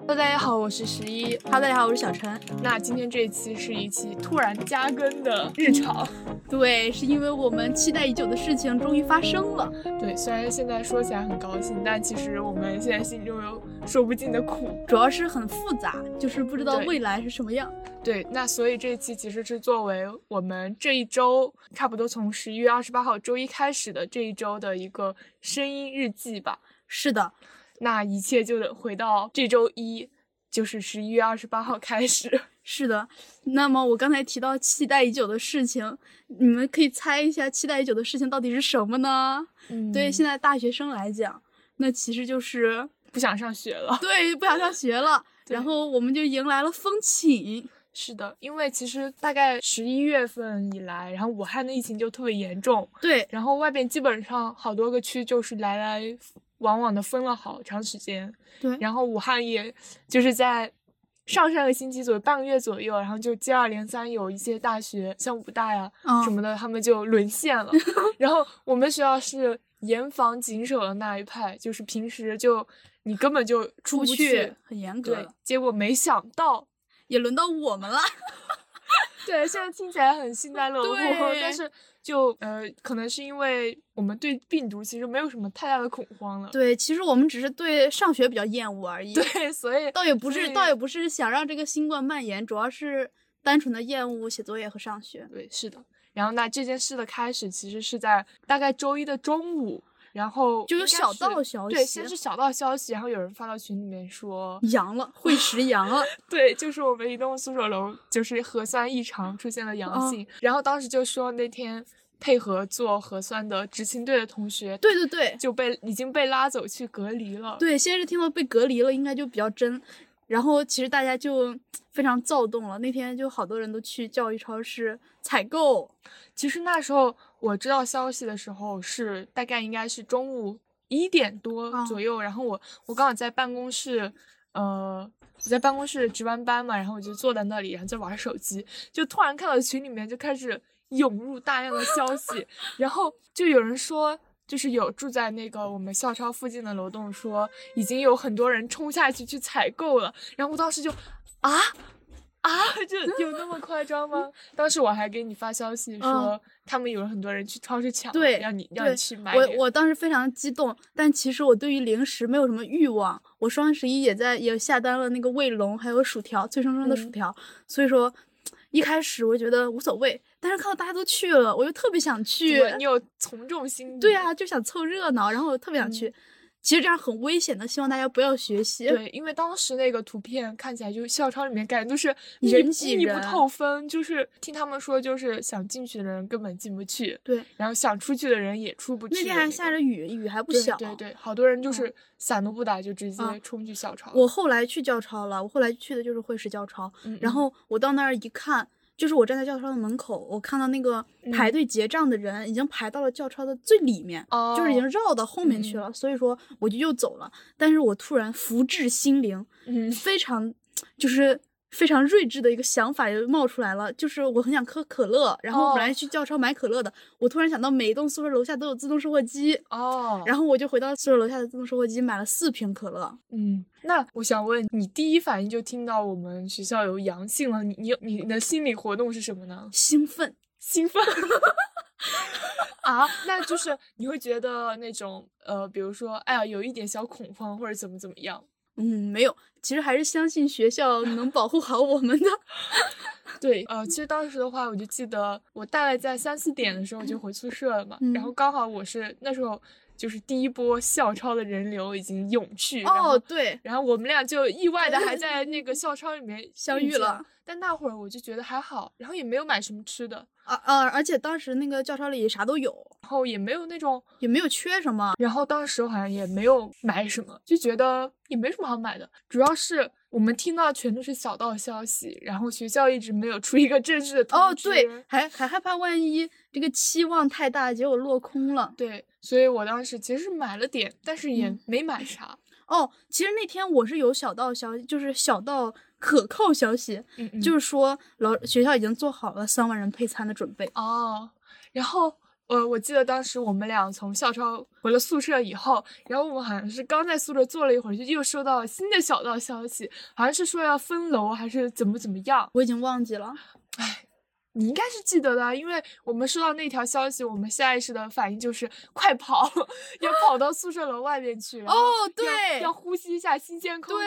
Hello，大家好，我是十一。Hello，大家好，我是小陈。那今天这一期是一期突然加更的日常。对，是因为我们期待已久的事情终于发生了。对，虽然现在说起来很高兴，但其实我们现在心中有说不尽的苦。主要是很复杂，就是不知道未来是什么样。对，那所以这一期其实是作为我们这一周，差不多从十一月二十八号周一开始的这一周的一个声音日记吧。是的，那一切就得回到这周一，就是十一月二十八号开始。是的。那么我刚才提到期待已久的事情，你们可以猜一下期待已久的事情到底是什么呢？嗯对现在大学生来讲，那其实就是 不想上学了。对不想上学了，然后我们就迎来了风起。是的，因为其实大概十一月份以来，然后武汉的疫情就特别严重，对，然后外边基本上好多个区就是来来往往的封了好长时间，对。然后武汉也就是在上上个星期左右半个月左右，然后就接二连三有一些大学像武大呀、嗯什么的，他们就沦陷了，然后我们学校是严防紧守的那一派，就是平时就你根本就出不出去很严格对，，结果没想到。也轮到我们了。对，现在听起来很幸灾乐祸，但是就呃，可能是因为我们对病毒其实没有什么太大的恐慌了。对，其实我们只是对上学比较厌恶而已。对，所以倒也不是，倒也不是想让这个新冠蔓延，主要是单纯的厌恶写作业和上学。对是的。然后那这件事的开始其实是在大概周一的中午，然后就有小道消息对，先是小道消息，然后有人发到群里面说，阳了，会食阳了。对，就是我们一栋宿舍楼就是核酸异常出现了阳哦性，然后当时就说那天配合做核酸的执勤队的同学，对对对就被已经被拉走去隔离了。对，先是听到被隔离了，应该就比较真。然后其实大家就非常躁动了，那天就好多人都去教育超市采购。其实那时候我知道消息的时候是大概应该是中午一点多啊左右，然后我我刚好在办公室，呃，我在办公室值完班嘛，然后我就坐在那里，然后在玩手机，就突然看到群里面就开始涌入大量的消息，然后就有人说。就是有住在那个我们校超附近的楼栋说，已经有很多人冲下去去采购了，然后我当时就啊啊，就有那么夸张吗？当时我还给你发消息说，嗯他们有很多人去超市抢，对让你让你去买我我当时非常激动，但其实我对于零食没有什么欲望。我双十一也在也下单了那个卫龙，还有薯条，脆生生的薯嗯条。所以说，一开始我觉得无所谓，但是看到大家都去了，我又特别想去。对你有从众心理，对啊，就想凑热闹，然后我特别想去。其实这样很危险的，希望大家不要学习。对，因为当时那个图片看起来就校超里面感觉都是 人密密不透风，就是听他们说，就是想进去的人根本进不去，对然后想出去的人也出不去。那天还下着雨，雨还不小。对对，好多人就是伞都不打就直接啊冲去校超。我后来去教超了，我后来去的就是会师教超，嗯嗯然后我到那儿一看，就是我站在教超的门口，我看到那个排队结账的人已经排到了教超的最里面，哦，就是已经绕到后面去了，所以说我就又走了。但是我突然福至心灵，嗯非常就是。非常睿智的一个想法就冒出来了，就是我很想喝可乐，然后我本来哦去教超买可乐的，我突然想到每一栋宿舍楼下都有自动售货机，哦，然后我就回到宿舍楼下的自动售货机买了四瓶可乐。嗯，那我想问你，第一反应就听到我们学校有阳性了，你你你的心理活动是什么呢？兴奋，兴奋 啊？那就是你会觉得那种呃，比如说，哎呀，有一点小恐慌或者怎么怎么样？嗯，没有，其实还是相信学校能保护好我们的。对，呃，其实。当时的话，我就记得我大概在三四点的时候就回宿舍了嘛，嗯然后刚好我是那时候就是第一波校超的人流已经涌去，哦，对，然后我们俩就意外的还在那个 校超里面相遇了。但那会儿我就觉得还好，然后也没有买什么吃的，啊啊！而且当时那个教超里啥都有，然后也没有那种，也没有缺什么。然后当时好像也没有买什么，就觉得也没什么好买的。主要是我们听到全都是小道消息，然后学校一直没有出一个正式的通哦，对，还还害怕万一这个期望太大，结果落空了。对，所以我当时其实是买了点，但是也嗯没买啥。哦，其实那天我是有小道消息，就是小道可靠消息，嗯嗯，就是说老学校已经做好了三万人配餐的准备。哦，然后呃，我记得当时我们俩从校超回了宿舍以后，然后我们好像是刚在宿舍坐了一会儿，就又收到了新的小道消息，好像是说要分楼还是怎么怎么样。我已经忘记了。唉，你应该是记得的，因为我们收到那条消息，我们下意识的反应就是快跑，要跑到宿舍楼外面去。哦，对，要呼吸一下新鲜空气。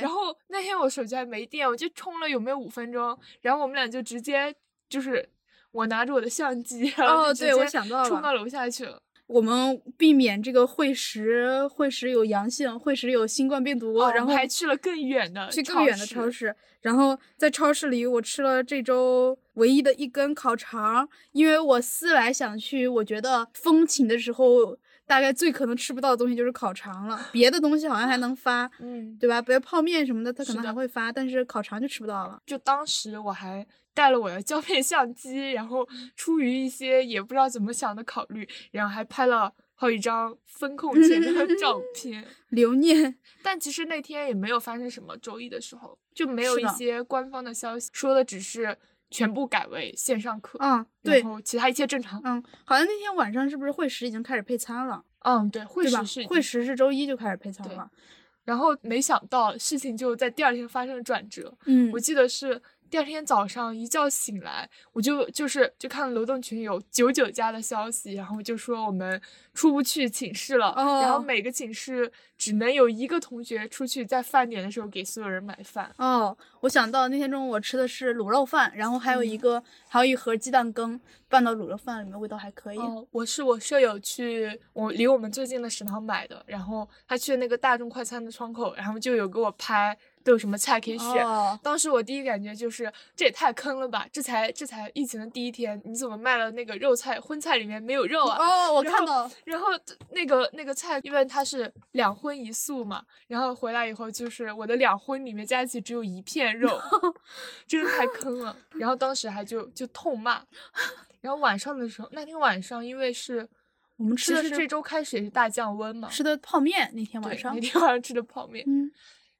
然后那天我手机还没电，我就充了有没有五分钟，然后我们俩就直接就是我拿着我的相机，然后哦对我想到了冲到楼下去了。我们避免这个会食会食有阳性，会食有新冠病毒，哦然后还去了更远的去更远的超市，然后在超市里我吃了这周唯一的一根烤肠，因为我思来想去，我觉得风情的时候大概最可能吃不到的东西就是烤肠了，别的东西好像还能发，嗯，对吧？比如泡面什么的，它可能还会发，但是烤肠就吃不到了。就当时我还带了我的胶片相机，然后出于一些也不知道怎么想的考虑，然后还拍了好几张风控 前的照片。留念，但其实那天也没有发生什么，周一的时候就没有一些官方的消息，说的只是全部改为线上课，嗯，对然，后其他一切正常。嗯，好像那天晚上是不是会时已经开始配餐了，嗯，对，会对吧食是？会食是周一就开始配餐了，然后没想到事情就在第二天发生了转折。嗯我记得是第二天早上一觉醒来，我就就是就看楼栋群有九九加的消息，然后就说我们出不去寝室了，然后哦每个寝室只能有一个同学出去，在饭点的时候给所有人买饭。哦，我想到那天中午我吃的是卤肉饭，然后还有一个、还有一盒鸡蛋羹拌到卤肉饭里面，味道还可以。哦，我是我舍友去我离我们最近的食堂买的，然后他去那个大众快餐的窗口，然后就有给我拍都有什么菜可以选。哦当时我第一感觉就是这也太坑了吧！这才这才疫情的第一天，你怎么卖了那个肉菜荤菜里面没有肉啊？哦，我看到，然后那个那个菜，因为它是两荤一素嘛，然后回来以后就是我的两荤里面加一起只有一片肉，真是太坑了。然后当时还就就痛骂，然后晚上的时候，那天晚上因为是我们吃的是这周开始也是大降温嘛，吃的泡面，那天晚上那，天晚上吃的泡面，嗯，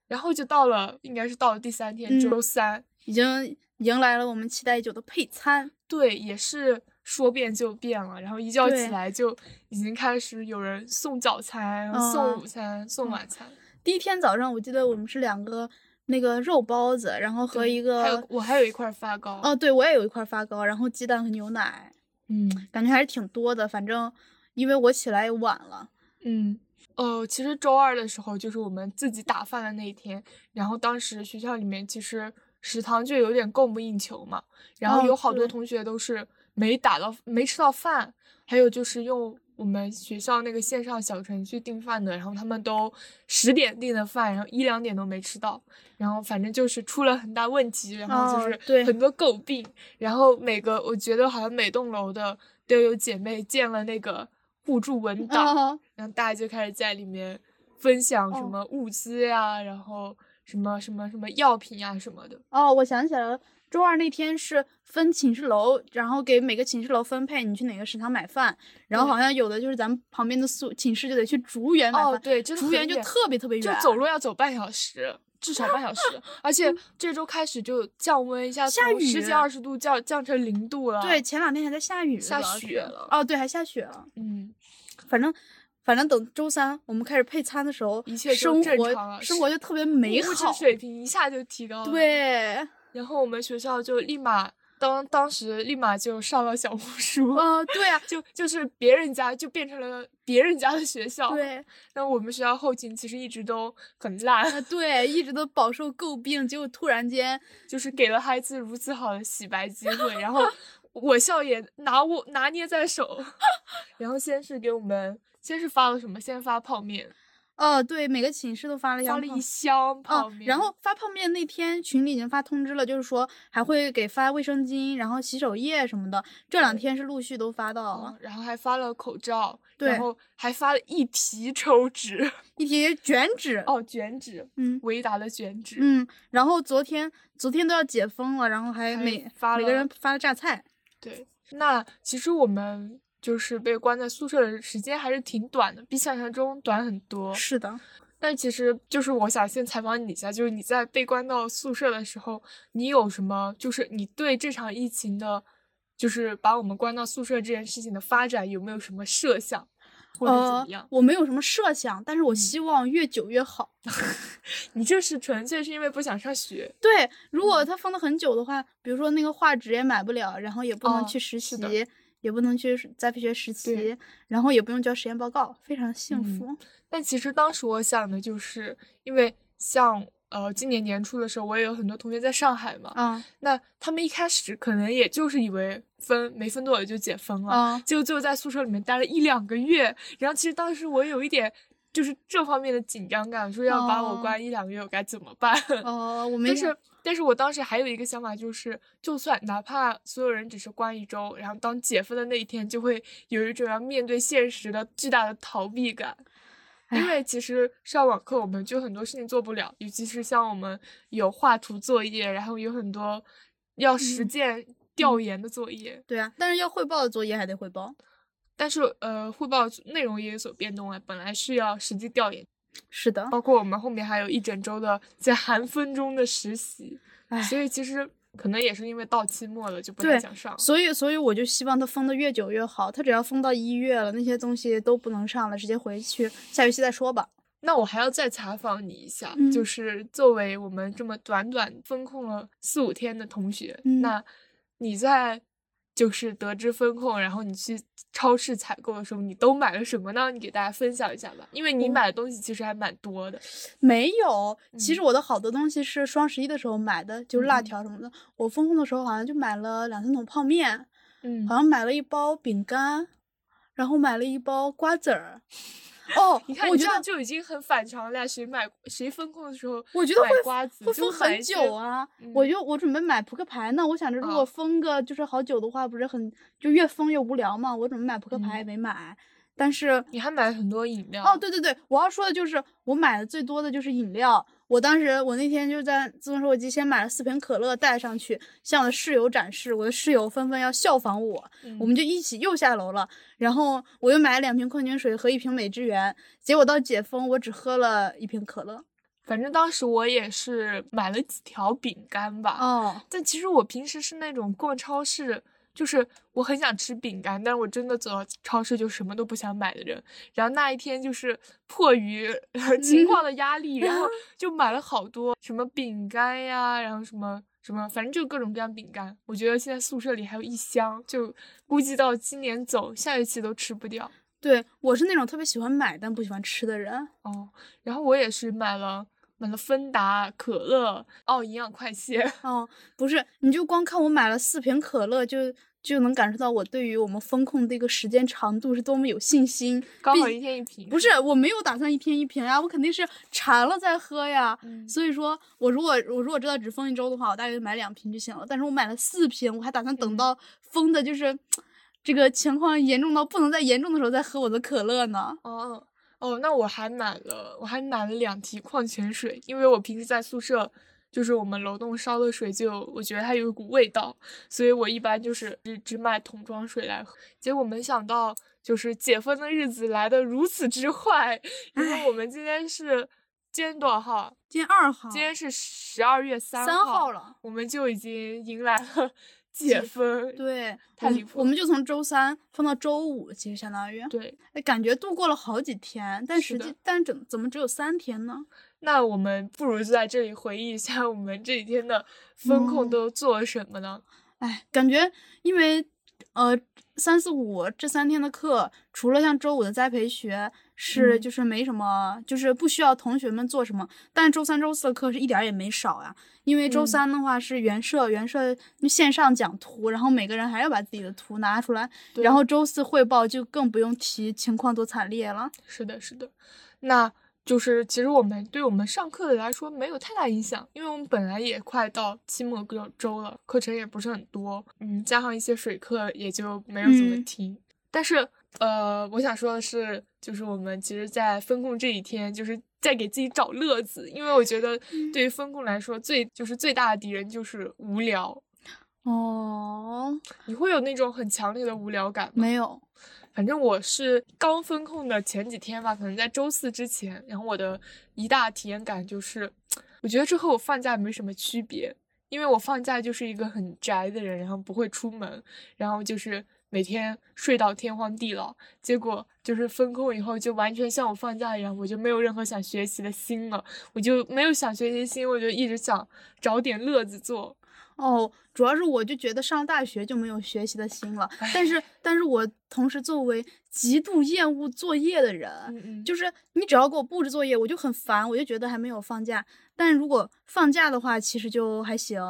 然后就到了应该是到了第三天、嗯周三，已经迎来了我们期待已久的配餐。对，也是说变就变了，然后一觉起来就已经开始有人送早餐，然后送嗯午餐、送嗯晚餐。第一天早上，我记得我们是两个那个肉包子，然后和对一还有个，我还有一块发糕，哦，对我也有一块发糕，然后鸡蛋和牛奶，嗯感觉还是挺多的。反正因为我起来也晚了，嗯，呃，其实周二的时候就是我们自己打饭的那一天，然后当时学校里面其实食堂就有点供不应求嘛，然后哦有好多同学都是没打到没吃到饭，还有就是用我们学校那个线上小程序订饭的，然后他们都十点订的饭，然后一两点都没吃到，然后反正就是出了很大问题，然后就是很多诟病，然后每个我觉得好像每栋楼的都有姐妹建了那个互助文档，哦，然后大家就开始在里面分享什哦么物资呀，然后什么什么什么药品呀什么的。哦，我想起来了，周二那天是分寝室楼，然后给每个寝室楼分配你去哪个食堂买饭，然后好像有的就是咱们旁边的宿寝室就得去竹园买饭，哦，对，真的竹园就特别特别远，就走路要走半小时，至少半小时。而且这周开始就降温，一下从十几二十度降降成零度了。对，，前两天还在下雨，下雪了哦，对，还下雪了。嗯，反正反正等周三我们开始配餐的时候，一切就生活正常了生活就特别美物质好。水平一下就提高了。，对，然后我们学校就立马当当时立马就上了小红书。呃，对啊，就就是别人家就变成了别人家的学校，对，那我们学校后勤其实一直都很烂，啊，对，一直都饱受诟病，结果突然间，就是给了孩子如此好的洗白机会，然后我校也拿我拿捏在手，然后先是给我们，先是发了什么？先发泡面，哦，对，每个寝室都发了一箱发了一箱。泡嗯面，，然后发泡面那天群里已经发通知了，就是说还会给发卫生巾，然后洗手液什么的，这两天是陆续都发到了嗯，然后还发了口罩，对然后还发了一提抽纸，一提卷纸，哦，卷纸，嗯维达的卷纸，嗯，然后昨天昨天都要解封了，然后还还每发每个人发了榨菜，对，那其实我们就是被关在宿舍的时间还是挺短的，比想象中短很多。是的，但其实就是我想先采访你一下，就是你在被关到宿舍的时候，你有什么就是你对这场疫情的就是把我们关到宿舍这件事情的发展有没有什么设想，或者怎么样？我没有什么设想，但是我希望越久越好。你这是纯粹是因为不想上学？对，如果他封的很久的话，比如说那个画纸也买不了，然后也不能去实习，也不能去栽培学实习，然后也不用交实验报告，非常幸福。但其实当时我想的就是，因为像。呃，今年年初的时候，我也有很多同学在上海嘛。嗯。那他们一开始可能也就是以为分没分多久就解封了。嗯。结果最后在宿舍里面待了一两个月，然后其实当时我有一点就是这方面的紧张感，说要把我关一两个月，我该怎么办？哦，我没。但是，但是我当时还有一个想法，就是就算哪怕所有人只是关一周，然后当解封的那一天，就会有一种要面对现实的巨大的逃避感。因为其实上网课我们就很多事情做不了，尤其是像我们有画图作业，然后有很多要实践调研的作业。对啊，但是要汇报的作业还得汇报。但是呃，汇报内容也有所变动啊，本来是要实际调研。是的。包括我们后面还有一整周的在寒风中的实习，所以其实。可能也是因为到期末了，就不太想上。所以，所以我就希望他封的越久越好。他只要封到一月了，那些东西都不能上了，直接回去，下学期再说吧。那我还要再采访你一下，就是作为我们这么短短封控了四五天的同学，那你在？就是得知风控，然后你去超市采购的时候，你都买了什么呢？你给大家分享一下吧，因为你买的东西其实还蛮多的。没有，其实我的好多东西是双十一的时候买的，就是辣条什么的。我风控的时候好像就买了两三桶泡面，嗯，好像买了一包饼干，然后买了一包瓜子儿。哦，你看，我觉得就已经很反常了。谁买谁风控的时候，我觉得会瓜子会封很久啊。我就我准备买扑克牌呢，我想着如果封个就是好久的话，不是很就越封越无聊嘛。我准备买扑克牌也没买，但是你还买了很多饮料。哦，对对对，我要说的就是我买的最多的就是饮料。我当时我那天就在自动售货机先买了四瓶可乐带上去，向我的室友展示，我的室友纷纷要效仿我，我们就一起又下楼了。然后我又买了两瓶矿泉水和一瓶美汁源，结果到解封我只喝了一瓶可乐。反正当时我也是买了几条饼干吧。哦，但其实我平时是那种逛超市。就是我很想吃饼干，但是我真的走到超市就什么都不想买的人。然后那一天就是迫于 情况的压力，然后 就买了好多什么饼干呀，然后什么什么，反正就各种各样饼干。我觉得现在宿舍里还有一箱，就估计到今年走下学期都吃不掉。对我是那种特别喜欢买但不喜欢吃的人。哦，然后我也是买了。买了芬达可乐哦，营养快线 哦，不是，你就光看我买了四瓶可乐，就就能感受到我对于我们风控这个时间长度是多么有信心。刚好一天一瓶。不是，我没有打算一天一瓶呀，我肯定是馋了再喝呀。所以说我如果我如果知道只封一周的话，我大概就买两瓶就行了。但是我买了四瓶，我还打算等到封的就是这个情况严重到不能再严重的时候再喝我的可乐呢。哦。哦，那我还买了，我还买了两提矿泉水，因为我平时在宿舍，就是我们楼栋烧的水就，我觉得它有一股味道，所以我一般就是只只买桶装水来喝。结果没想到，就是解封的日子来的如此之快，因为我们今天是今天多少号？今天二号。今天是十二月三号了，我们就已经迎来了。解封对，太离谱。我们就从周三放到周五，其实相当于对，哎，感觉度过了好几天，但实际但怎怎么只有三天呢？那我们不如就在这里回忆一下我们这几天的风控都做了什么呢？哎，感觉因为呃三四五这三天的课，除了像周五的栽培学。是，就是没什么，就是不需要同学们做什么。但周三、周四的课是一点儿也没少呀，因为周三的话是原社，原设线上讲图，然后每个人还要把自己的图拿出来。然后周四汇报就更不用提，情况多惨烈了。是的，是的。那就是其实我们对我们上课的来说没有太大影响，因为我们本来也快到期末周了，课程也不是很多，嗯，加上一些水课也就没有怎么听。但是。呃，我想说的是，就是我们其实，在分控这一天，就是在给自己找乐子，因为我觉得，对于分控来说，最就是最大的敌人就是无聊。哦，你会有那种很强烈的无聊感吗？没有，反正我是刚分控的前几天吧，可能在周四之前，然后我的一大体验感就是，我觉得这和我放假没什么区别。因为我放假就是一个很宅的人，然后不会出门，然后就是每天睡到天荒地老。结果就是分控以后，就完全像我放假一样，我就没有任何想学习的心了，我就没有想学习心，我就一直想找点乐子做。哦，主要是我就觉得上大学就没有学习的心了，但是但是我同时作为极度厌恶作业的人，嗯嗯，就是你只要给我布置作业，我就很烦，我就觉得还没有放假。但如果放假的话，其实就还行。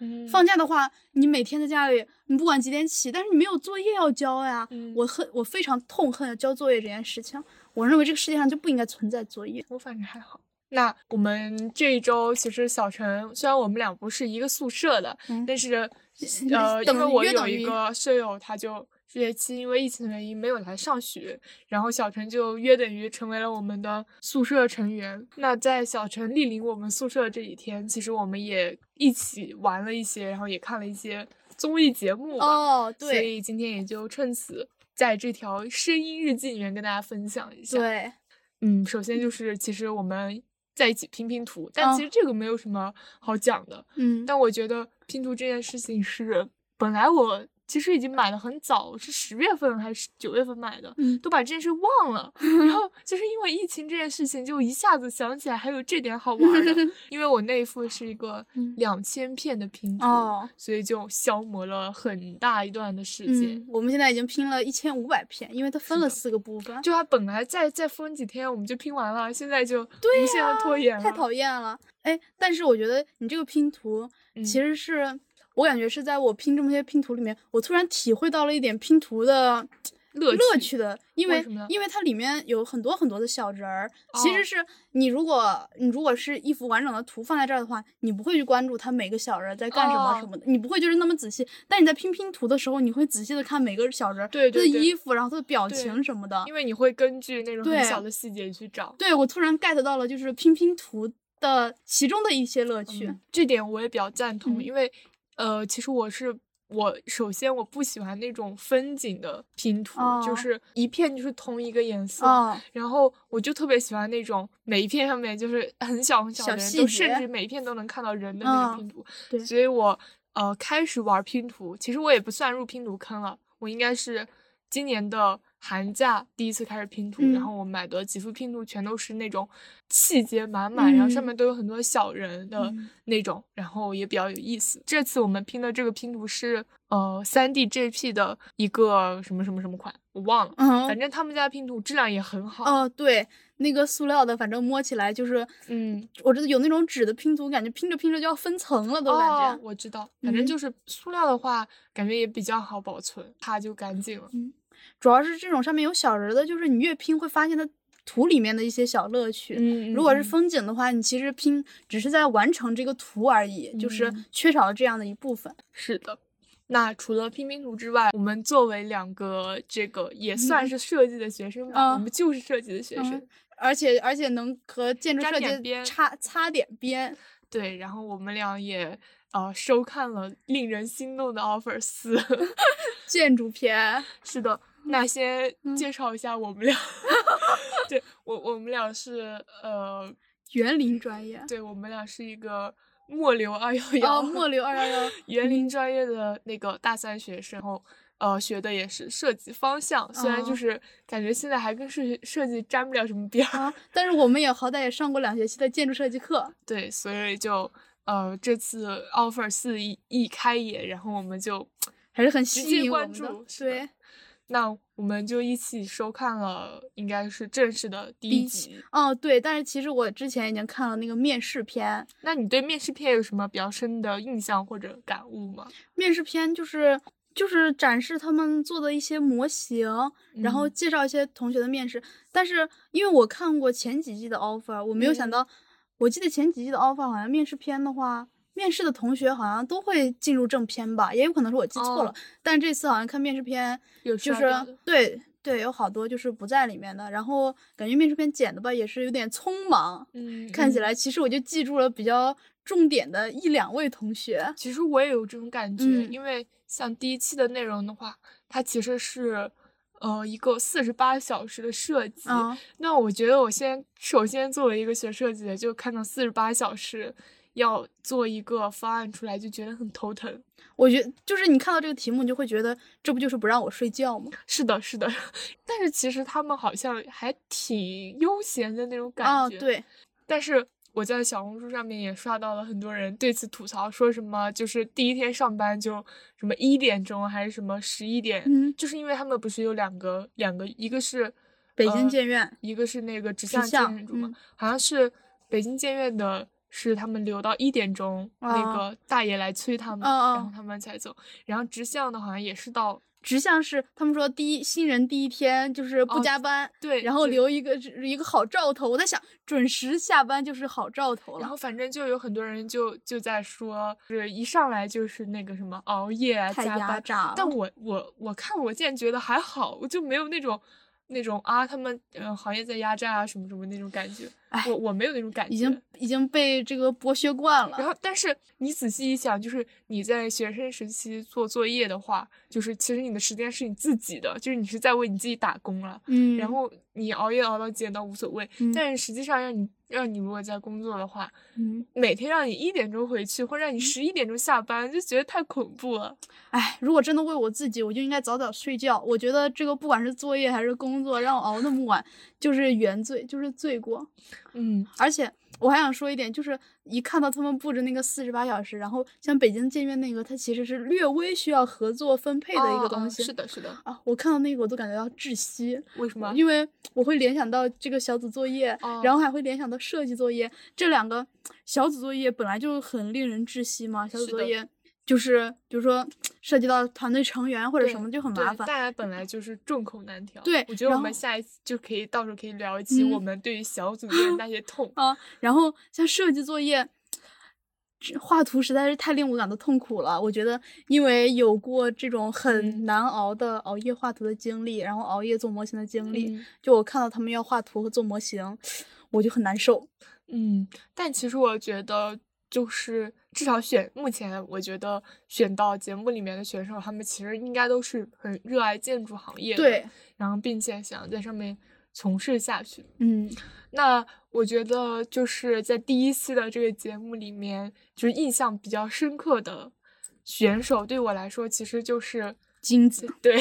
嗯放假的话，你每天在家里，你不管几点起，但是你没有作业要交呀。嗯我恨，我非常痛恨交作业这件事情。我认为这个世界上就不应该存在作业。我反正还好。那我们这一周其实小陈虽然我们俩不是一个宿舍的，嗯但是 呃，因等为我有一个舍友，他就这学期因为疫情的原因没有来上学，然后小陈就约等于成为了我们的宿舍成员。那在小陈莅临我们宿舍这几天，其实我们也一起玩了一些，然后也看了一些综艺节目哦，对，所以今天也就趁此在这条声音日记里面跟大家分享一下。对，嗯，首先就是其实我们在一起拼拼图，但哦其实这个没有什么好讲的。嗯，但我觉得拼图这件事情是，本来我其实已经买的很早，是十月份还是九月份买的，嗯都把这件事忘了。然后就是因为疫情这件事情，就一下子想起来还有这点好玩的。因为我那一副是一个嗯两千片的拼图，哦，所以就消磨了很大一段的时间。嗯，我们现在已经拼了一千五百片，因为它分了四个部分，就它本来再再封几天我们就拼完了，现在就对无限的拖延了。太讨厌了。哎，但是我觉得你这个拼图嗯其实是。我感觉是在我拼这么些拼图里面，我突然体会到了一点拼图的 乐乐趣趣的，因为因为它里面有很多很多的小人儿。其哦实是你如果你如果是一幅完整的图放在这儿的话，你不会去关注它每个小人儿在干什么哦什么的，你不会就是那么仔细。但你在拼拼图的时候，你会仔细的看每个小人儿他的衣服，然后他的表情什么的。因为你会根据那种很小的细节去找。对我突然 get 到了，就是拼拼图的其中的一些乐趣。嗯这点我也比较赞同，嗯因为呃，其实我是我首先我不喜欢那种风景的拼图，就哦是一片就是同一个颜色。哦，然后我就特别喜欢那种每一片上面就是很小很小的人，小细都甚至每一片都能看到人的那个嗯拼图。对所以我呃开始玩拼图，其实我也不算入拼图坑了，我应该是今年的寒假第一次开始拼图，然嗯。后我买的几幅拼图全都是那种细节满满，然后上嗯。面都有很多小人的嗯。那种，然后也比较有意思。这次我们拼的这个拼图是呃三 D JP 的一个什么什么什么款，我忘了，嗯。反正他们家拼图质量也很好。哦，对，那个塑料的，反正摸起来就是，嗯，我知道有那种纸的拼图，感觉拼着拼着就要分层了，都感哦觉。，我知道，反正嗯就是塑料的话，感觉也比较好保存，它就干净了。主要是这种上面有小人的，就是你越拼会发现它图里面的一些小乐趣。嗯如果是风景的话，你其实拼只是在完成这个图而已，就是嗯缺少了这样的一部分。是的。那除了拼拼图之外，我们作为两个这个也算是设计的学生吧，我嗯们就是设计的学生，嗯而且而且能和建筑沾设计点边擦擦点边。对。然后我们俩也呃收看了令人心动的 offer 四。建筑片，是的，那先嗯介绍一下我们俩。对我，我们俩是呃，园林专业。对我们俩是一个末流二幺幺，哦，末流二幺幺。园林专业的那个大三学生，然后呃学的也是设计方向，虽然就哦是感觉现在还跟设计设计沾不了什么边儿，啊，但是我们也好歹也上过两学期的建筑设计课。对，所以就呃这次 offer 四一一开业，然后我们就 还是很吸引我关注对，那我们就一起收看了，应该是正式的第一期集。哦对，但是其实我之前已经看了那个面试篇，那你对面试篇有什么比较深的印象或者感悟吗？面试篇就是就是展示他们做的一些模型，然后嗯介绍一些同学的面试。但是因为我看过前几季的 offer，我没有想嗯到，我记得前几季的 offer 好像面试片的话。面试的同学好像都会进入正片吧，也有可能是我记错了。哦但这次好像看面试片，就是对对，有好多就是不在里面的。然后感觉面试片剪的吧，也是有点匆忙，嗯，看起嗯来其实我就记住了比较重点的一两位同学。其实我也有这种感觉，嗯因为像第一期的内容的话，它其实是呃一个四十八小时的设计。啊，那我觉得我先首先作为一个学设计的，就看到四十八小时，要做一个方案出来，就觉得很头疼。我觉得就是你看到这个题目，你就会觉得这不就是不让我睡觉吗？是的，是的。但是其实他们好像还挺悠闲的那种感觉。啊，对。但是我在小红书上面也刷到了很多人对此吐槽，说什么就是第一天上班就什么一点钟还是什么十一点，嗯，就是因为他们不是有两个两个，一个是北京建院，一个是那个直向建筑嘛，好像是北京建院的。是他们留到一点钟，那个大爷来催他们，然后他们才走。然后直向的好像也是到直向是他们说第一新人第一天就是不加班，对，然后留一个一个好兆头。我在想准时下班就是好兆头了。然后反正就有很多人就就在说，就是一上来就是那个什么熬夜啊加班。但我我我看我竟然觉得还好，我就没有那种。那种啊，他们呃行业在压榨啊，什么什么那种感觉，我我没有那种感觉，已经已经被这个剥削惯了。然后，但是你仔细一想，就是你在学生时期做作业的话，就是其实你的时间是你自己的，就是你是在为你自己打工了。嗯，然后你熬夜熬到几点倒无所谓，但是实际上让你。让你如果在工作的话，嗯，每天让你一点钟回去，或者让你十一点钟下班，就觉得太恐怖了。哎，如果真的为我自己，我就应该早早睡觉。我觉得这个不管是作业还是工作，让我熬那么晚，就是原罪，就是罪过。嗯，而且。我还想说一点，就是一看到他们布置那个四十八小时，然后像北京建院那个，它其实是略微需要合作分配的一个东西。是的，是的。啊，我看到那个我都感觉到窒息。为什么？因为我会联想到这个小组作业，然后还会联想到设计作业。这两个小组作业本来就很令人窒息嘛，小组作业。就是，比如说 涉及到团队成员或者什么就很麻烦。大家本来就是众口难调。对，我觉得我们下一次就可以到时候可以聊一期我们对于小组的 那些痛啊。然后像设计作业，画图实在是太令我感到痛苦了。我觉得，因为有过这种很难熬的熬夜画图的经历，然后熬夜做模型的经历，就我看到他们要画图和做模型，我就很难受。嗯，但其实我觉得。就是至少选目前，我觉得选到节目里面的选手，他们其实应该都是很热爱建筑行业的，对，然后并且想在上面从事下去。嗯，那我觉得就是在第一期的这个节目里面，就是印象比较深刻的选手，对我来说其实就是。金子 对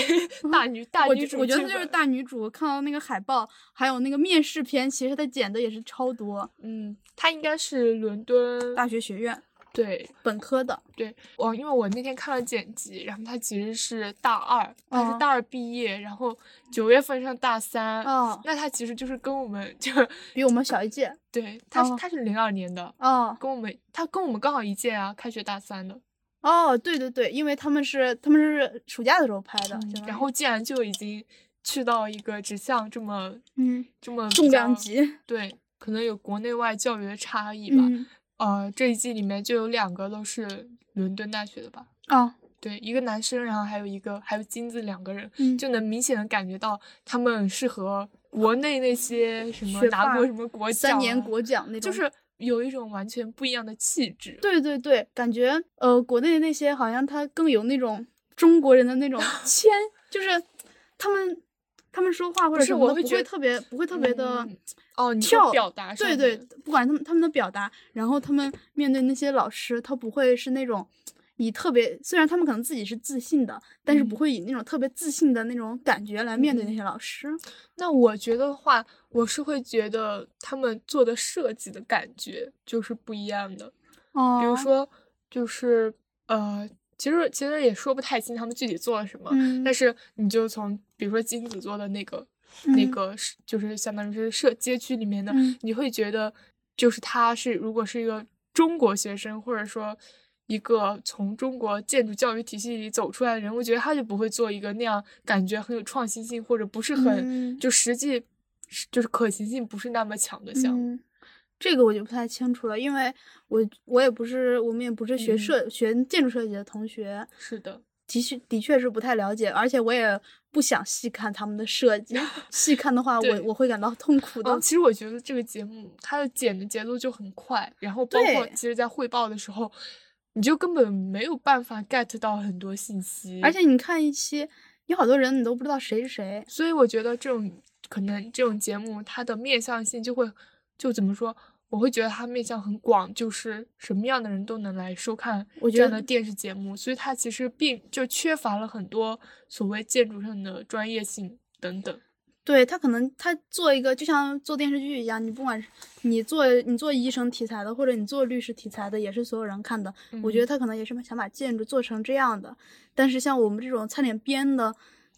大女大女主，我觉得她就是大女主。看到那个海报，还有那个面试片，其实她剪的也是超多。嗯，她应该是伦敦大学学院对本科的。对，我因为我那天看了剪辑，然后她其实是大二，她是大二毕业，然后九月份上大三。哦，那她其实就是跟我们就比我们小一届。对，她是她是零二年的。哦，跟我们她跟我们刚好一届啊，开学大三的。哦，对对对，因为他们是他们是暑假的时候拍的，然后竟然就已经去到一个指向这么嗯这么重量级，对，可能有国内外教育的差异吧。呃，这一季里面就有两个都是伦敦大学的吧？啊，对，一个男生，然后还有一个还有金子两个人，就能明显的感觉到他们是和国内那些什么拿过什么国奖、三年国奖那种，就是。有一种完全不一样的气质，对对对，感觉呃，国内的那些好像他更有那种中国人的那种 谦，就是他们他们说话或者什么不会特别不会特别的哦跳表达，对对，不管他们他们的表达，然后他们面对那些老师，他不会是那种。以特别，虽然他们可能自己是自信的，但是不会以那种特别自信的那种感觉来面对那些老师。那我觉得话，我是会觉得他们做的设计的感觉就是不一样的。哦，比如说，就是呃，其实其实也说不太清他们具体做了什么，但是你就从比如说金子做的那个那个，就是相当于是设街区里面的，你会觉得就是他是如果是一个中国学生，或者说。一个从中国建筑教育体系里走出来的人，我觉得他就不会做一个那样感觉很有创新性或者不是很就实际就是可行性不是那么强的项目。这个我就不太清楚了，因为我我也不是我们也不是学设学建筑设计的同学。是的，的确的确是不太了解，而且我也不想细看他们的设计，细看的话我我会感到痛苦的。其实我觉得这个节目它的剪的节奏就很快，然后包括其实在汇报的时候。你就根本没有办法 get 到很多信息，而且你看一期，有好多人你都不知道谁是谁，所以我觉得这种可能这种节目它的面向性就会就怎么说我会觉得它面向很广，就是什么样的人都能来收看我觉得这样的电视节目，所以它其实并就缺乏了很多所谓建筑上的专业性等等。对他可能他做一个就像做电视剧一样，你不管是你做你做医生题材的，或者你做律师题材的，也是所有人看的。我觉得嗯他可能也是想把建筑做成这样的，但是像我们这种参点编的，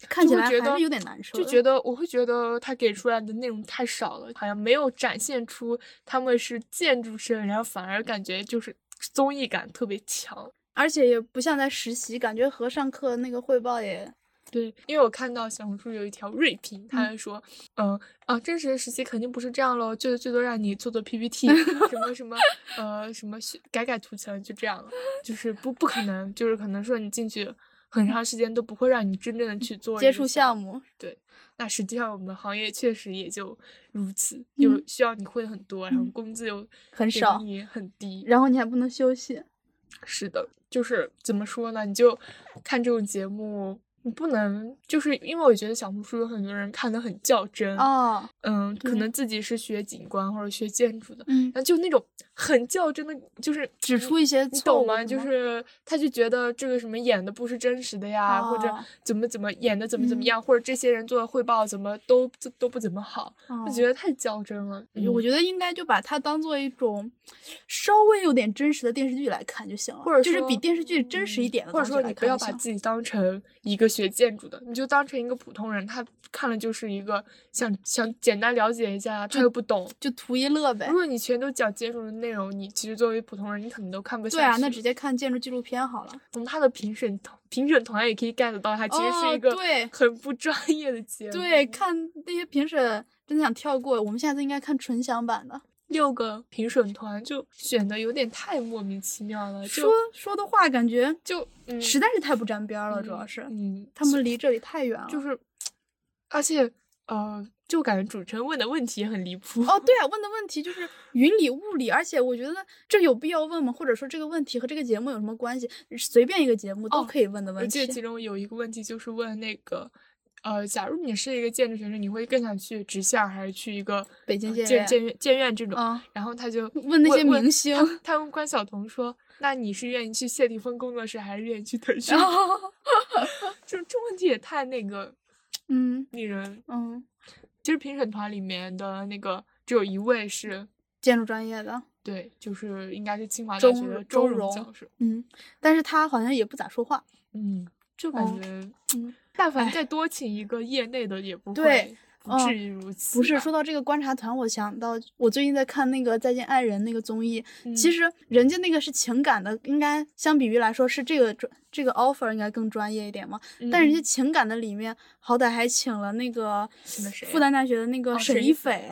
看起来还是有点难受的。就觉得我会觉得他给出来的内容太少了，好像没有展现出他们是建筑生，然后反而感觉就是综艺感特别强。而且也不像在实习，感觉和上课那个汇报也对，因为我看到小红书有一条锐评，他嗯就说，嗯啊，真实的实习肯定不是这样喽，最多最多让你做做 PPT，什么什么呃什么改改图层就这样了，就是不不可能，就是可能说你进去很长时间都不会让你真正的去做接触项项目。对，那实际上我们行业确实也就如此，就嗯需要你会很多，然后嗯工资又很少你很低。然后你还不能休息。是的，就是怎么说呢？你就看这种节目，你不能就是因为我觉得小红书有很多人看的很较真，哦，嗯，可能自己是学景观或者学建筑的，嗯，然后就那种很较真的，就是指出一些你懂吗？就是他就觉得这个什么演的不是真实的呀，或者哦怎么怎么演的怎么怎么嗯样，或者这些人做的汇报怎么都都不怎么好，哦我觉得太较真了。嗯我觉得应该就把它当做一种稍微有点真实的电视剧来看就行了，或者说就是比电视剧真实一点的或者说你不要。把自己当成一个学建筑的，你就当成一个普通人，他看了就是一个想想简单了解一下，他又不懂。就图一乐呗如。果你全都讲建筑的内容，你其实作为普通人，你可能都看不下去。对啊，那直接看建筑纪录片好了。从他的评审评审团也可以 get 到，他其实是哦一个对很不专业的节目。对，看那些评审真的想跳过。我们下次应该看纯享版的，六个评审团就选的有点太莫名其妙了，就说说的话感觉就嗯实在是太不沾边儿了，主要是嗯，他们离这里太远了。就是，而且呃，就感觉主持人问的问题也很离谱。哦，对啊，问的问题就是云里雾里，而且我觉得这有必要问吗？或者说这个问题和这个节目有什么关系？随便一个节目都哦可以问的问题。我记得其中有一个问题就是问那个，呃，假如你是一个建筑学生，你会更想去职校还是去一个北京呃建院建建院建院这种？啊，然后他就问那些明星他他问关晓彤说：“那你是愿意去谢霆锋工作室，还是愿意去腾 讯？”然后这这问题也太那个嗯令人。嗯，其实评审团里面的那个只有一位是建筑专业的，对，就是应该是清华大学的周荣荣教授。嗯，但是他好像也不咋说话。嗯，就感哦觉，嗯，但凡哎再多请一个业内的，也不对会不嗯至于如此吧。不是说到这个观察团，我想到我最近在看那个《再见爱人》那个综艺，嗯其实人家那个是情感的，应该相比于来说是这个专这个 offer 应该更专业一点嘛。但人家嗯情感的里面好歹还请了那个复旦大学的那个哦沈一斐，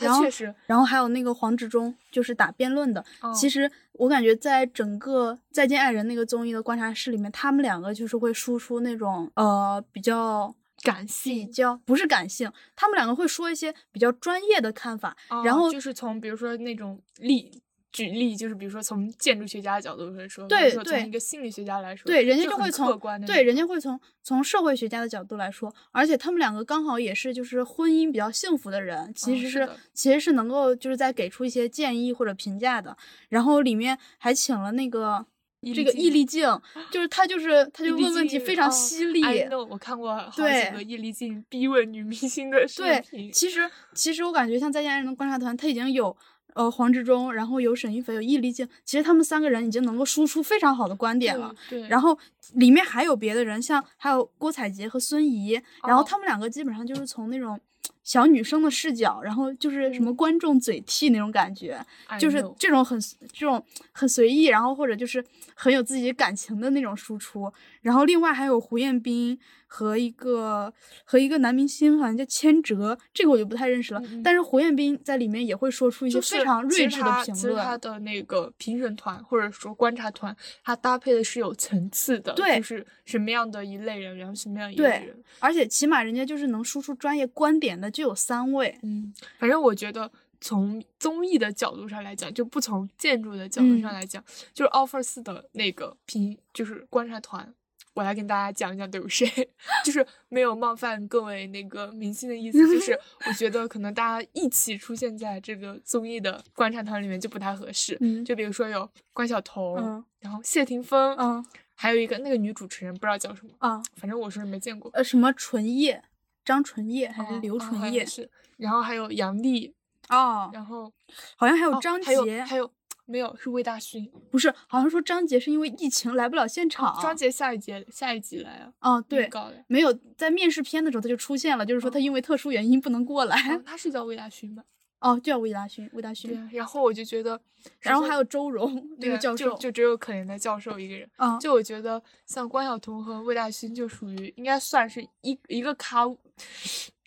然后然后还有那个黄执中，就是打辩论的。哦其实我感觉在整个《再见爱人》那个综艺的观察室里面，他们两个就是会输出那种呃比较。感比性，较不是感性，他们两个会说一些比较专业的看法，然后哦就是从比如说那种例举例，就是比如说从建筑学家的角度来说，对对说从一个心理学家来说，对，人家就会从对，人家会从从社会学家的角度来说，而且他们两个刚好也是就是婚姻比较幸福的人，其实是、其实是能够就是在给出一些建议或者评价的。然后里面还请了那个易这个易立竞，就是他就是他 就问问题非常哦犀利。Know，我看过好几对个易立竞逼问女明星的视对，，其实其实我感觉像在家人的观察团，他已经有呃黄执中，然后有沈一菲，有易立竞，其实他们三个人已经能够输出非常好的观点了。对，然后里面还有别的人，像还有郭采洁和孙怡，然后哦他们两个基本上就是从那种小女生的视角，然后就是什么嗯观众嘴替那种感觉就是这种很这种很随意，然后或者就是很有自己感情的那种输出。然后另外还有胡彦斌和一个和一个男明星，好像叫千哲，这个我就不太认识了。但是胡彦斌在里面也会说出一些非常睿智的评论他其实他。的那个评审团或者说观察团，他搭配的是有层次的，对就是什么样的一类人，然后什么样一类人。而且起码人家就是能输出专业观点的就有三位。嗯，反正我觉得从综艺的角度上来讲，就不从建筑的角度上嗯来讲，就是 Offer 四的那个评，就是观察团，我来跟大家讲一讲都有谁，就是没有冒犯各位那个明星的意思，就 是我觉得可能大家一起出现在这个综艺的观察团里面就不太合适。嗯就比如说有关晓彤，嗯然后谢霆锋，嗯还有一个那个女主持人不知道叫什么，啊反正我是没见过。呃什么纯叶，张纯叶还是哦刘纯烨？是，然后还有杨笠，哦，然后好像还有哦张杰，还有没有是魏大勋，不是，好像说张杰是因为疫情来不了现场。张杰下一节下一集来啊，哦，对，没有在面试片的时候他就出现了，就是说他因为特殊原因不能过来。哦，他是叫魏大勋吧？哦，就叫魏大勋，魏大对勋。啊，然后我就觉得，然后还有有周荣那个教授，就只有可怜的教授一个人。啊，就我觉得像关晓彤和魏大勋就属于应该算是一一个咖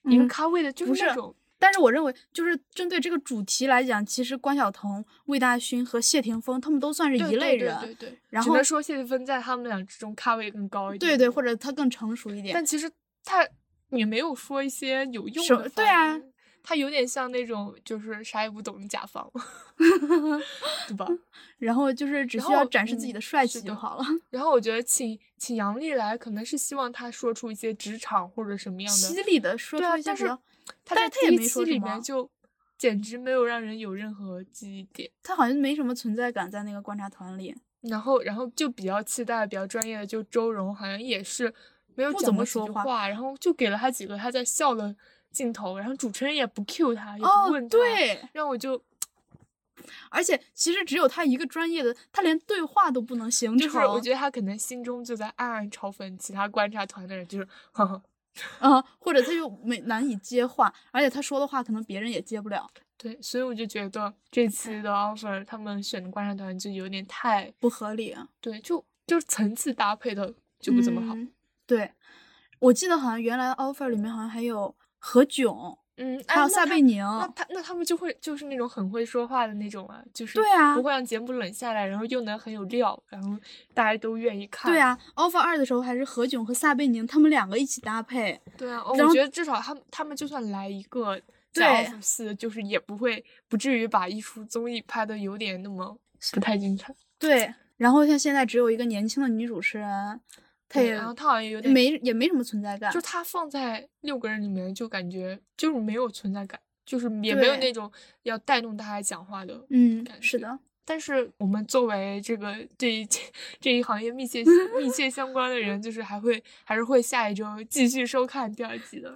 一个嗯咖位的，就是是那种但是我认为，就是针对这个主题来讲，其实关晓彤、魏大勋和谢霆锋他们都算是一类人，对对对对然后只能说谢霆锋在他们俩之中咖位更高一点。对对，或者他更成熟一点。但其实他也没有说一些有用的。对啊，他有点像那种就是啥也不懂的甲方，对吧？然后就是只需要展示自己嗯的帅气就好了。然后我觉得请请杨笠来，可能是希望他说出一些职场或者什么样的犀利的说对啊但是出一些比较，他在但是他也第一期里没说什么面就简直没有让人有任何记忆点。他好像没什么存在感在那个观察团里。然后，然后就比较期待、比较专业的，就周蓉好像也是没有不怎么说话，然后就给了他几个他在笑的镜头，然后主持人也不 cue 他，也不哦问，他，对，让我就 而且其实只有他一个专业的，他连对话都不能形成。就是我觉得他可能心中就在暗暗嘲讽其他观察团的人，就是呵呵，啊、或者他又没难以接话，而且他说的话可能别人也接不了，对，所以我就觉得这期的 offer 他们选的观察团就有点太不合理啊，对，就就是层次搭配的就不怎么好。嗯对，我记得好像原来 offer 里面好像还有何炅，嗯，还有撒贝宁。那他那他们就会就是那种很会说话的那种啊，就是对啊不会让节目冷下来，然后又能很有料，然后大家都愿意看。对啊，offer 二的时候还是何炅和撒贝宁他们两个一起搭配，对啊，我觉得至少他们他们就算来一个对在 offer 四，就是也不会不至于把一出综艺拍的有点那么不太精彩。对。然后像现在只有一个年轻的女主持人，对然后他好像有点没也没什么存在感，就他放在六个人里面，就感觉就是没有存在感，就是也没有那种要带动大家讲话的嗯感，觉是的，但是我们作为这个这一这一行业密切 密切相关的人，就是还会还是会下一周继续收看第二季的。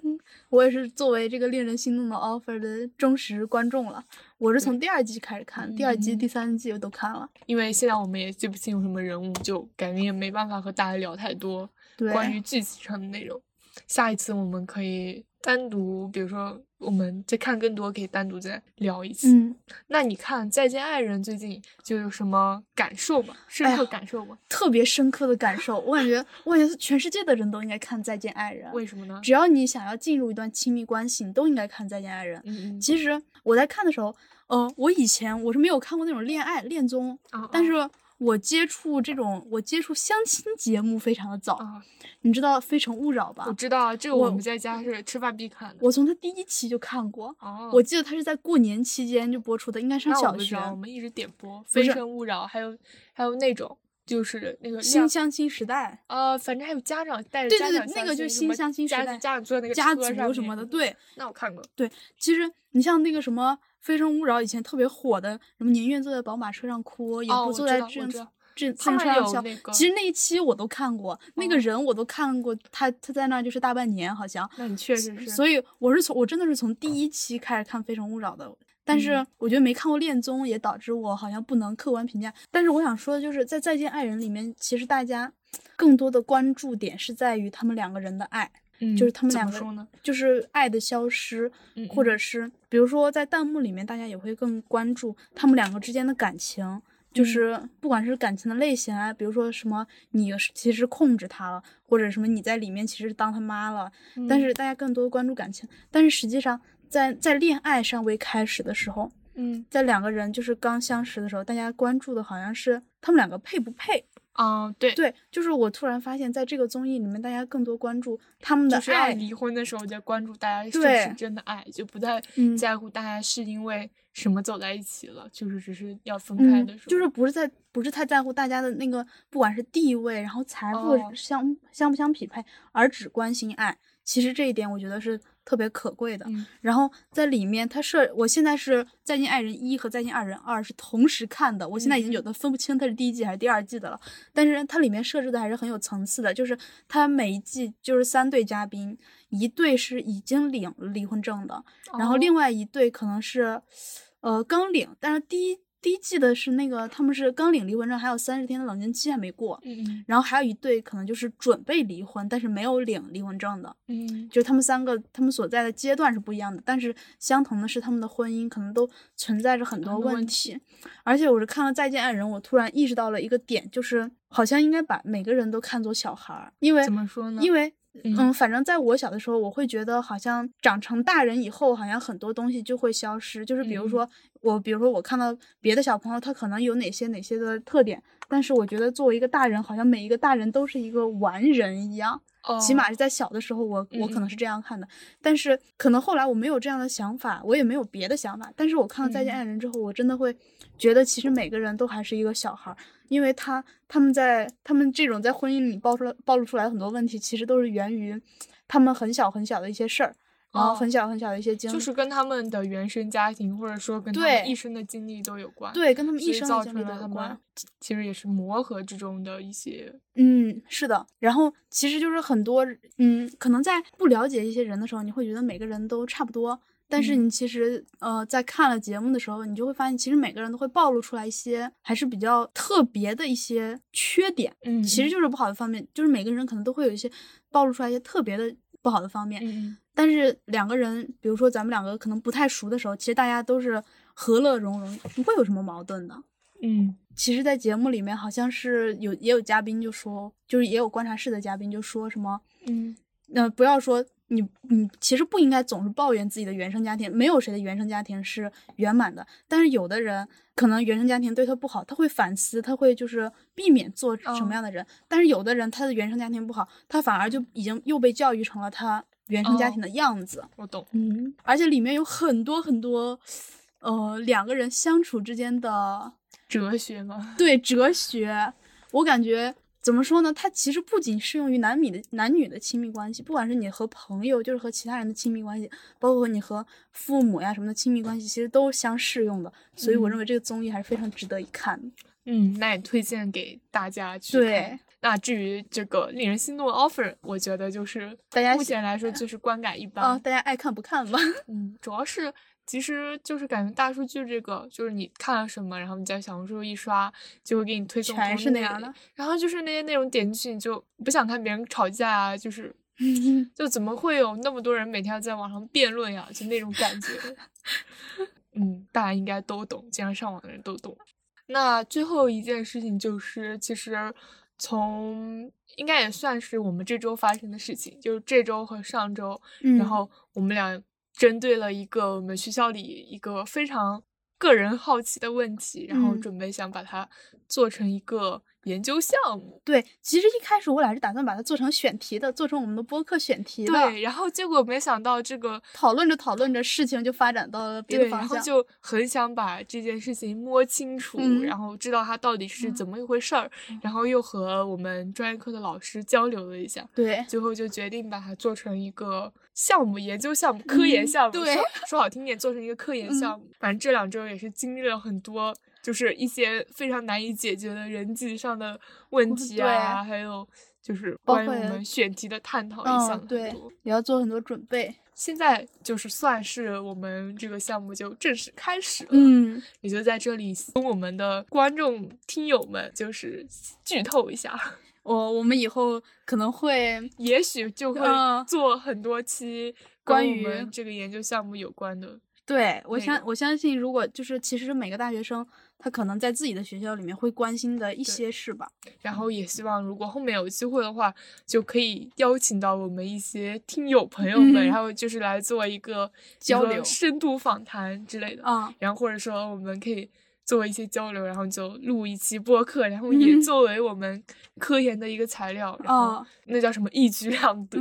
我也是作为这个令人心动的 offer 的忠实观众了。我是从第二季开始看，第二季、嗯第三季我都看了。因为现在我们也记不清有什么人物，就感觉也没办法和大家聊太多对，关于剧情上的内容。下一次我们可以单独，比如说我们再看更多，可以单独再聊一次。嗯，那你看《再见爱人》最近就有什么感受吗？深刻感受吗？特别深刻的感受，我感觉，我感觉全世界的人都应该看《再见爱人》。为什么呢？只要你想要进入一段亲密关系，你都应该看《再见爱人》。嗯嗯，其实我在看的时候，呃，我以前我是没有看过那种恋爱恋综，啊但是我接触这种我接触相亲节目非常的早。啊，你知道《非诚勿扰》吧我？知道啊，这个我我们在家是吃饭必看的。我从他第一期就看过，哦，我记得他是在过年期间就播出的，应该上小学。那我们一直点播《非诚勿扰》，还有还有那种就是那个新相亲时代，呃，反正还有家长带着对对对那个就是新相亲时代家长坐在那个家族什么的，对那我看过。对其实你像那个什么《非诚勿扰》以前特别火的，什么宁愿坐在宝马车上哭，也哦，不坐在自行我知道，自自他们行车上笑。有那个，其实那一期我都看过，那个哦人我都看过，他他在那儿就是大半年好像，那你确实是，所以我是从我真的是从第一期开始看《非诚勿扰》的。但是嗯我觉得没看过恋综，也导致我好像不能客观评价。但是我想说的就是，在《再见爱人》里面，其实大家更多的关注点是在于他们两个人的爱，嗯就是他们两个？就是爱的消失，嗯或者是比如说在弹幕里面，大家也会更关注他们两个之间的感情，嗯就是。不管是感情的类型啊，比如说什么你其实控制他了，或者什么你在里面其实当他妈了，但嗯。是大家更多的关注感情，但是实际上在在恋爱尚未开始的时候，嗯。在两个人就是刚相识的时候，大家关注的好像是他们两个配不配，啊，对，对，就是我突然发现，在这个综艺里面，大家更多关注他们的就是要爱，离婚的时候在关注大家是不是真的爱，就不再嗯。在乎大家是因为什么走在一起了，就是只是要分开嗯的时候，，就是不是在不是太在乎大家的那个，不管是地位，然后财富哦。相、相不相匹配，而只关心爱。其实这一点我觉得是特别可贵的。嗯然后在里面，它设我现在是《再见爱人一》和《再见爱人二》是同时看的，我现在已经有嗯的分不清它是第一季还是第二季的了。但是它里面设置的还是很有层次的，就是它每一季就是三对嘉宾，一对是已经领了离婚证的，然后哦另外一对可能是，呃，刚领，但是第一第一季的是那个他们是刚领离婚证，还有三十天的冷静期还没过，嗯嗯然后还有一对可能就是准备离婚，但是没有领离婚证的，嗯就是他们三个他们所在的阶段是不一样的，但是相同的是他们的婚姻可能都存在着很多问问题，而且我是看了《再见爱人》，我突然意识到了一个点，就是好像应该把每个人都看作小孩儿，因为怎么说呢？因为嗯嗯，反正在我小的时候，我会觉得好像长成大人以后，好像很多东西就会消失。就是比如嗯说我，比如说我看到别的小朋友，他可能有哪些哪些的特点，但是我觉得作为一个大人，好像每一个大人都是一个完人一样。起码哦是在小的时候我，我可嗯能是这样看的。但是可能后来我没有这样的想法，我也没有别的想法。但是我看了《再见嗯爱人》之后，我真的会觉得，其实每个人都还是一个小孩儿，因为他他们在他们这种在婚姻里暴出来暴露出来的很多问题，其实都是源于他们很小很小的一些事儿，然后哦很小很小的一些经历，就是跟他们的原生家庭，或者说跟他们一生的经历都有关。对跟他们一生的经历都有关。其实也是磨合之中的一些嗯，是的。然后其实就是很多，嗯，可能在不了解一些人的时候，你会觉得每个人都差不多。但是嗯你其实，呃，在看了节目的时候，你就会发现，其实每个人都会暴露出来一些还是比较特别的一些缺点，嗯，其实就是不好的方面，就是每个人可能都会有一些暴露出来一些特别的不好的方面。嗯但是两个人，比如说咱们两个可能不太熟的时候，其实大家都是和乐融融，不会有什么矛盾的。嗯其实，在节目里面，好像是有也有嘉宾就说，就是也有观察室的嘉宾就说什么，嗯呃，不要说你你其实不应该总是抱怨自己的原生家庭，没有谁的原生家庭是圆满的。但是有的人可能原生家庭对他不好，他会反思，他会就是避免做什么哦样的人。但是有的人他的原生家庭不好，他反而就已经又被教育成了他原生家哦庭的样子。我懂。嗯，而且里面有很多很多，呃，两个人相处之间的哲学吗，对哲学，我感觉怎么说呢？它其实不仅适用于男女的男女的亲密关系，不管是你和朋友，就是和其他人的亲密关系，包括你和父母呀什么的亲密关系，其实都相适用的。所以我嗯认为这个综艺还是非常值得一看的。嗯，那也推荐给大家去对看。那至于这个令人心动的 offer，我觉得就是大家目前来说 就是观感一般。啊、大家爱看不看吧。嗯，主要是其实就是感觉大数据这个，就是你看了什么，然后你在小红书一刷，就会给你推送全是那样的，然后就是那些内容点进去，你就不想看别人吵架啊，就是 就怎么会有那么多人每天要在网上辩论呀，就那种感觉。嗯，大家应该都懂，经常上网的人都懂。那最后一件事情就是，其实从应该也算是我们这周发生的事情，就是这周和上周，嗯然后我们俩针对了一个我们学校里一个非常个人好奇的问题，然后嗯准备想把它做成一个研究项目。对，其实一开始我俩是打算把它做成选题的，做成我们的播客选题的。对，然后结果没想到这个讨论着讨论着，事情就发展到了别的对，然方向。后就很想把这件事情摸清楚，嗯然后知道它到底是怎么一回事儿，然后又和我们专业课的老师交流了一下，对，最后就决定把它做成一个项目、研究项目、科研嗯项目。对说说好听点，做成一个科 研嗯项目。反正这两周也是经历了很多，就是一些非常难以解决的人际上的问题啊，还有就是关于我们选题的探讨，也嗯想了很。也要做很多准备。现在就是算是我们这个项目就正式开始了，嗯，也就在这里跟我们的观众听友们就是剧透一下，我我们以后可能会也许就会嗯做很多期关于这个研究项目有关的。对我相我相信，如果就是其实每个大学生他可能在自己的学校里面会关心的一些事吧。然后也希望如果后面有机会的话，就可以邀请到我们一些听友朋友们，嗯然后就是来做一个交流深度访谈之类的。啊，然后或者说我们可以做一些交流，然后就录一期播客，然后也嗯作为我们科研的一个材料，然后哦那叫什么一举两得。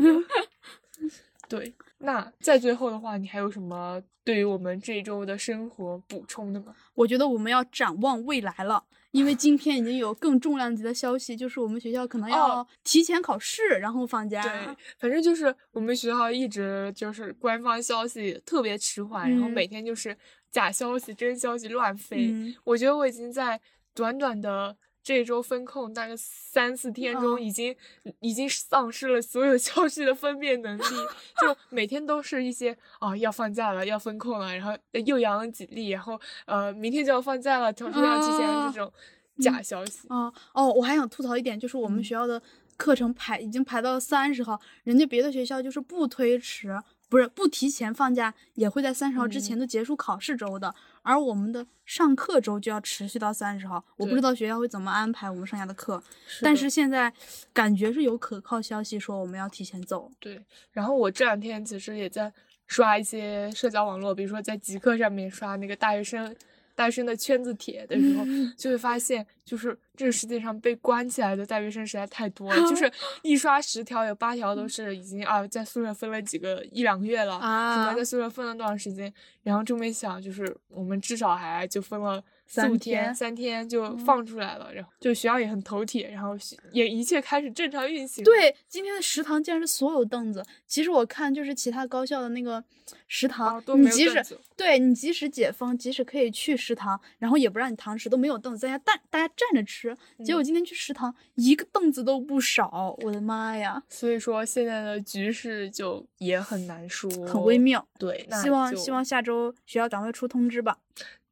对，那在最后的话，你还有什么对于我们这一周的生活补充的吗？我觉得我们要展望未来了，因为今天已经有更重量级的消息，就是我们学校可能要哦提前考试，然后放假。对，反正就是我们学校一直就是官方消息特别迟缓，然后嗯每天就是假消息、真消息乱飞。嗯我觉得我已经在短短的这周风控大概三四天中，嗯已经、已经丧失了所有消息的分辨能力，就每天都是一些啊要放假了，要风控了，然后又阳了几例，然后呃明天就要放假了，考试要提前啊这种假消息。哦哦，我还想吐槽一点，就是我们嗯学校的课程排已经排到三十号，人家别的学校就是不推迟，不是不提前放假，也会在三十号之前嗯都结束考试周的，而我们的上课周就要持续到三十号。我不知道学校会怎么安排我们剩下的课，但的是现在感觉是有可靠消息说我们要提前走。对，然后我这两天其实也在刷一些社交网络，比如说在极客上面刷那个大学生大学生的圈子帖的时候，嗯就会发现，就是这个世界上被关起来的大学生实在太多了，就 是一刷十条有八条都是已经啊在宿舍分了几个一两个月了，什么啊在宿舍分了多长时间，然后这么一想，就是我们至少还就分了。四三五天，三天就嗯放出来了，然后就学校也很头铁，然后学也一切开始正常运行。对，今天的食堂竟然是所有凳子。其实我看就是其他高校的那个食堂，啊都没你即使对你即使解封，即使可以去食堂，然后也不让你堂食，都没有凳子，大家但大家站着吃。结果嗯今天去食堂，一个凳子都不少，我的妈呀，所以说现在的局势就也很难说，很微。妙。对，那希望希望下周学校赶快出通知吧。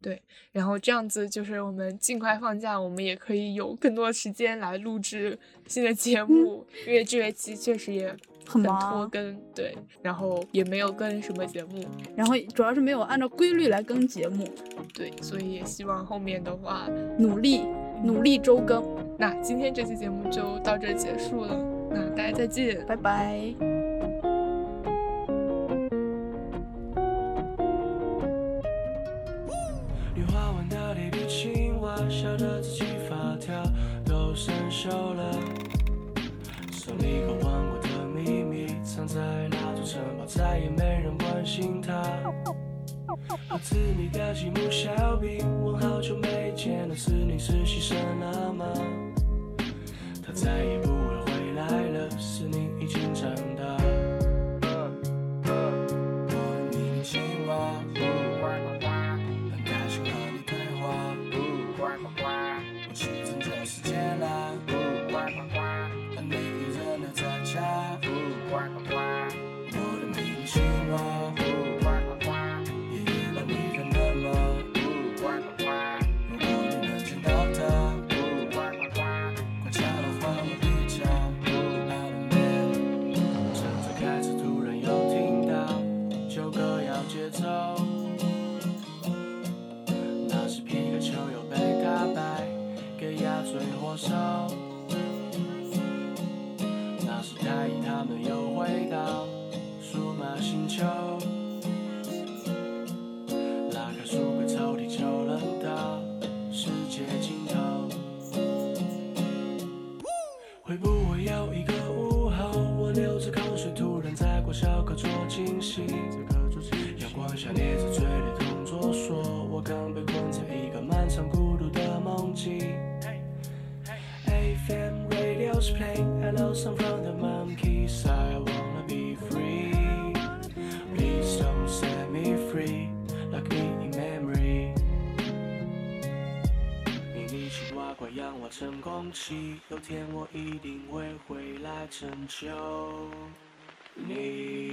对，然后这样子就是我们尽快放假，我们也可以有更多时间来录制新的节目，因为这学期确实也很拖忙，更，对，然后也没有更什么节目，然后主要是没有按照规律来更节目，对，所以也希望后面的话，努力努力周更，那今天这期节目就到这结束了，那大家再见。拜拜。我自你的积木小笔，问好久没见的思念是牺牲了吗？他再也不会回来了，是你已经长罪拯救你。